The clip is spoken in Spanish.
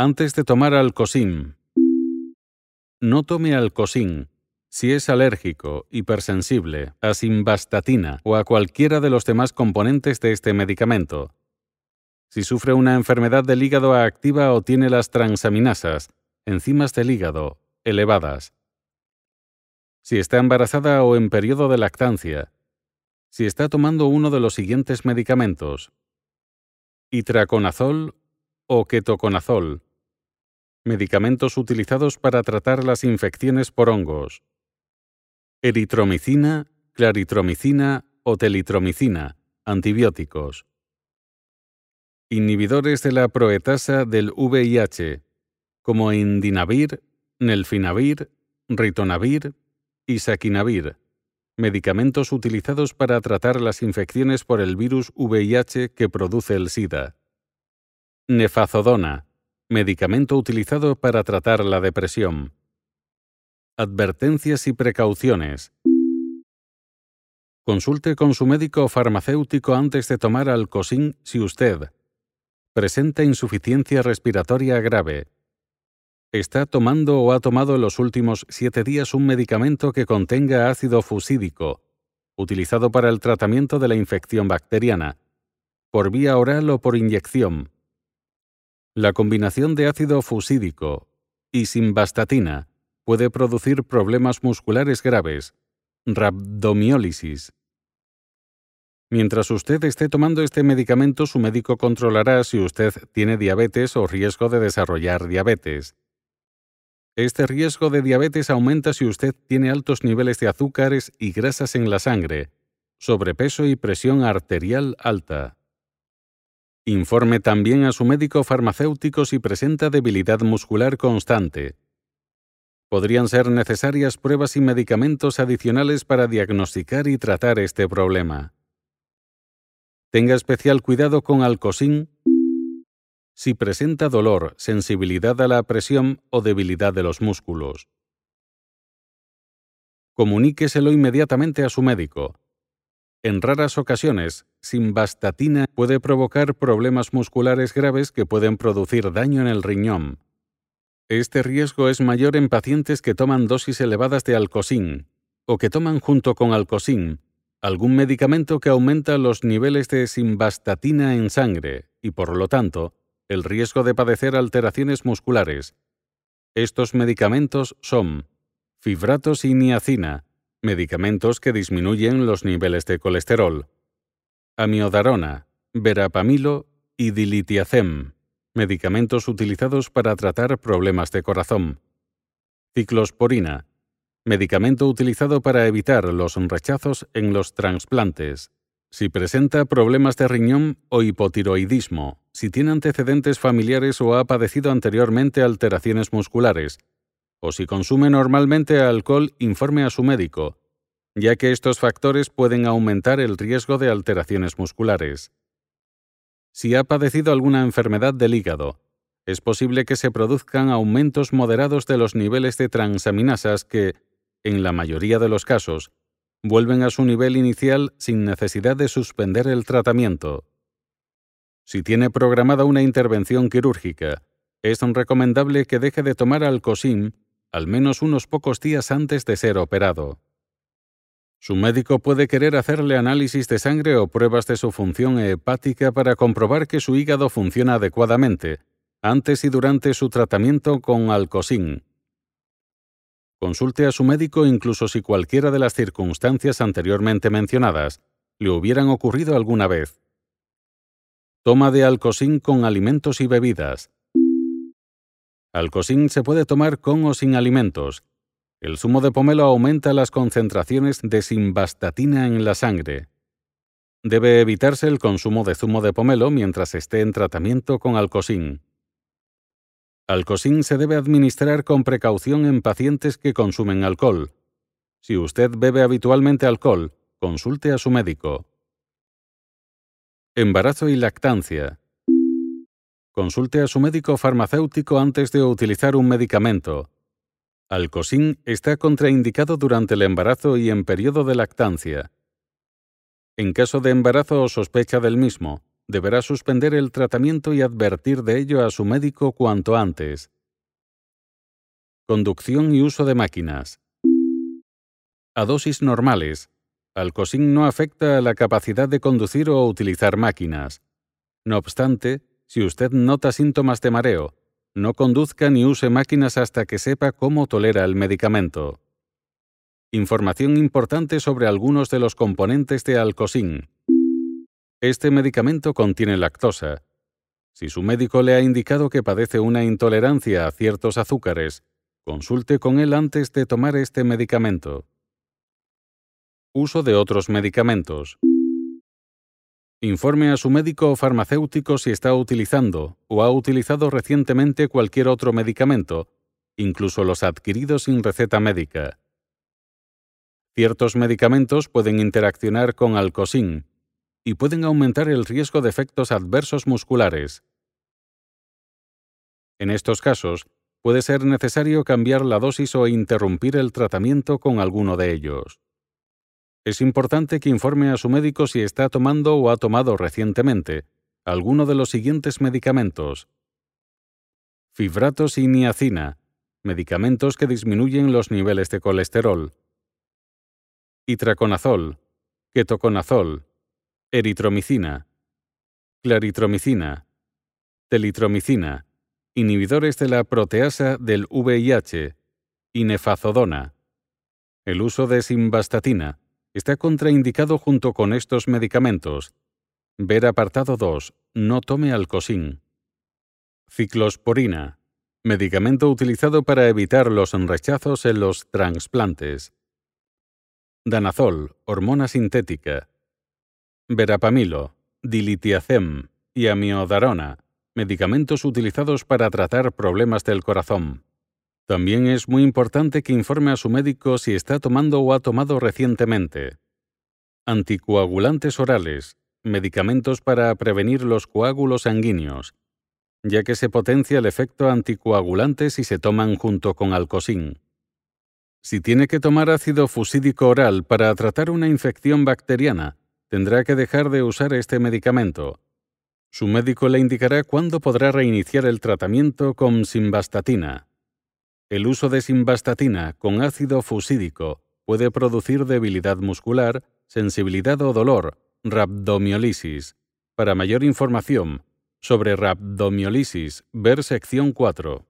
Antes de tomar Alcosim. No tome Alcosim si es alérgico, hipersensible, a simvastatina o a cualquiera de los demás componentes de este medicamento. Si sufre una enfermedad del hígado activa o tiene las transaminasas, enzimas del hígado, elevadas. Si está embarazada o en periodo de lactancia. Si está tomando uno de los siguientes medicamentos. Itraconazol o ketoconazol. Medicamentos utilizados para tratar las infecciones por hongos. Eritromicina, claritromicina o telitromicina, antibióticos. Inhibidores de la proetasa del VIH, como indinavir, nelfinavir, ritonavir y saquinavir, medicamentos utilizados para tratar las infecciones por el virus VIH que produce el SIDA. Nefazodona, medicamento utilizado para tratar la depresión. Advertencias y precauciones. Consulte con su médico farmacéutico antes de tomar Alcosín si usted presenta insuficiencia respiratoria grave. Está tomando o ha tomado en los últimos siete días un medicamento que contenga ácido fusídico, utilizado para el tratamiento de la infección bacteriana, por vía oral o por inyección. La combinación de ácido fusídico y simvastatina puede producir problemas musculares graves, rhabdomiólisis. Mientras usted esté tomando este medicamento, su médico controlará si usted tiene diabetes o riesgo de desarrollar diabetes. Este riesgo de diabetes aumenta si usted tiene altos niveles de azúcares y grasas en la sangre, sobrepeso y presión arterial alta. Informe también a su médico farmacéutico si presenta debilidad muscular constante, podrían ser necesarias pruebas y medicamentos adicionales para diagnosticar y tratar este problema. Tenga especial cuidado con Alcosín si presenta dolor, sensibilidad a la presión o debilidad de los músculos. Comuníqueselo inmediatamente a su médico. En raras ocasiones, simvastatina puede provocar problemas musculares graves que pueden producir daño en el riñón, este riesgo es mayor en pacientes que toman dosis elevadas de alcosín o que toman junto con alcosín algún medicamento que aumenta los niveles de simvastatina en sangre y, por lo tanto, el riesgo de padecer alteraciones musculares. Estos medicamentos son fibratos y niacina, medicamentos que disminuyen los niveles de colesterol, amiodarona, verapamilo y dilitiazem medicamentos utilizados para tratar problemas de corazón. Ciclosporina, medicamento utilizado para evitar los rechazos en los trasplantes. Si presenta problemas de riñón o hipotiroidismo, si tiene antecedentes familiares o ha padecido anteriormente alteraciones musculares, o si consume normalmente alcohol, informe a su médico, ya que estos factores pueden aumentar el riesgo de alteraciones musculares. Si ha padecido alguna enfermedad del hígado, es posible que se produzcan aumentos moderados de los niveles de transaminasas que, en la mayoría de los casos, vuelven a su nivel inicial sin necesidad de suspender el tratamiento. Si tiene programada una intervención quirúrgica, es recomendable que deje de tomar Alcosim al menos unos pocos días antes de ser operado. Su médico puede querer hacerle análisis de sangre o pruebas de su función hepática para comprobar que su hígado funciona adecuadamente, antes y durante su tratamiento con Alcosín. Consulte a su médico incluso si cualquiera de las circunstancias anteriormente mencionadas le hubieran ocurrido alguna vez. Toma de Alcosín con alimentos y bebidas. Alcosín se puede tomar con o sin alimentos, el zumo de pomelo aumenta las concentraciones de simvastatina en la sangre. Debe evitarse el consumo de zumo de pomelo mientras esté en tratamiento con alcosín. Alcosín se debe administrar con precaución en pacientes que consumen alcohol. Si usted bebe habitualmente alcohol, consulte a su médico. Embarazo y lactancia. Consulte a su médico farmacéutico antes de utilizar un medicamento Alcosín está contraindicado durante el embarazo y en periodo de lactancia. En caso de embarazo o sospecha del mismo, deberá suspender el tratamiento y advertir de ello a su médico cuanto antes. Conducción y uso de máquinas. A dosis normales, Alcosín no afecta a la capacidad de conducir o utilizar máquinas. No obstante, si usted nota síntomas de mareo, no conduzca ni use máquinas hasta que sepa cómo tolera el medicamento. Información importante sobre algunos de los componentes de Alcosín. Este medicamento contiene lactosa. Si su médico le ha indicado que padece una intolerancia a ciertos azúcares, consulte con él antes de tomar este medicamento. Uso de otros medicamentos. Informe a su médico o farmacéutico si está utilizando o ha utilizado recientemente cualquier otro medicamento, incluso los adquiridos sin receta médica. Ciertos medicamentos pueden interaccionar con alcosín y pueden aumentar el riesgo de efectos adversos musculares. En estos casos, puede ser necesario cambiar la dosis o interrumpir el tratamiento con alguno de ellos. Es importante que informe a su médico si está tomando o ha tomado recientemente alguno de los siguientes medicamentos. Fibratos y niacina, medicamentos que disminuyen los niveles de colesterol. Itraconazol, ketoconazol, eritromicina, claritromicina, telitromicina, inhibidores de la proteasa del VIH, y nefazodona. El uso de simvastatina, está contraindicado junto con estos medicamentos. Ver apartado 2. No tome alcosín. Ciclosporina. Medicamento utilizado para evitar los rechazos en los trasplantes. Danazol, hormona sintética. Verapamilo, dilitiazem y amiodarona, medicamentos utilizados para tratar problemas del corazón. También es muy importante que informe a su médico si está tomando o ha tomado recientemente. Anticoagulantes orales, medicamentos para prevenir los coágulos sanguíneos, ya que se potencia el efecto anticoagulante si se toman junto con alcosín. Si tiene que tomar ácido fusídico oral para tratar una infección bacteriana, tendrá que dejar de usar este medicamento. Su médico le indicará cuándo podrá reiniciar el tratamiento con simvastatina. El uso de simvastatina con ácido fusídico puede producir debilidad muscular, sensibilidad o dolor, rhabdomiolisis. Para mayor información sobre rhabdomiolisis, ver sección 4.